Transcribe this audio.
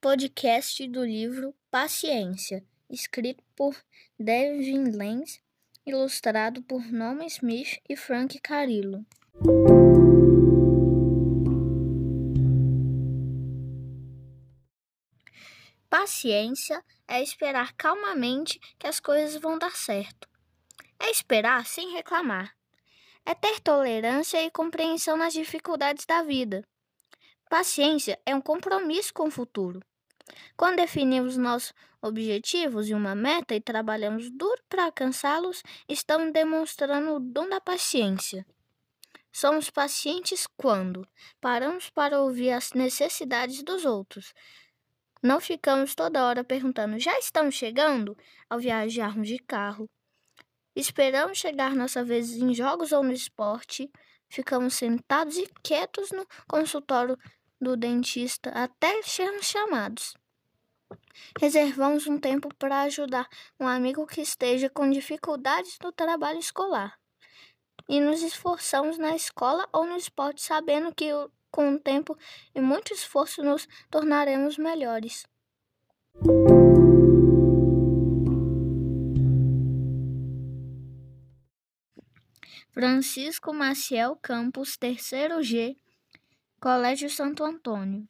Podcast do livro Paciência, escrito por Devin Lenz, ilustrado por Norman Smith e Frank Carillo. Paciência é esperar calmamente que as coisas vão dar certo. É esperar sem reclamar. É ter tolerância e compreensão nas dificuldades da vida. Paciência é um compromisso com o futuro. Quando definimos nossos objetivos e uma meta e trabalhamos duro para alcançá-los, estamos demonstrando o dom da paciência. Somos pacientes quando paramos para ouvir as necessidades dos outros. Não ficamos toda hora perguntando: já estamos chegando? ao viajarmos de carro. Esperamos chegar nossa vez em jogos ou no esporte. Ficamos sentados e quietos no consultório do dentista até sermos chamados. Reservamos um tempo para ajudar um amigo que esteja com dificuldades no trabalho escolar. E nos esforçamos na escola ou no esporte, sabendo que com o tempo e muito esforço nos tornaremos melhores. Francisco Maciel Campos, terceiro G, Colégio Santo Antônio.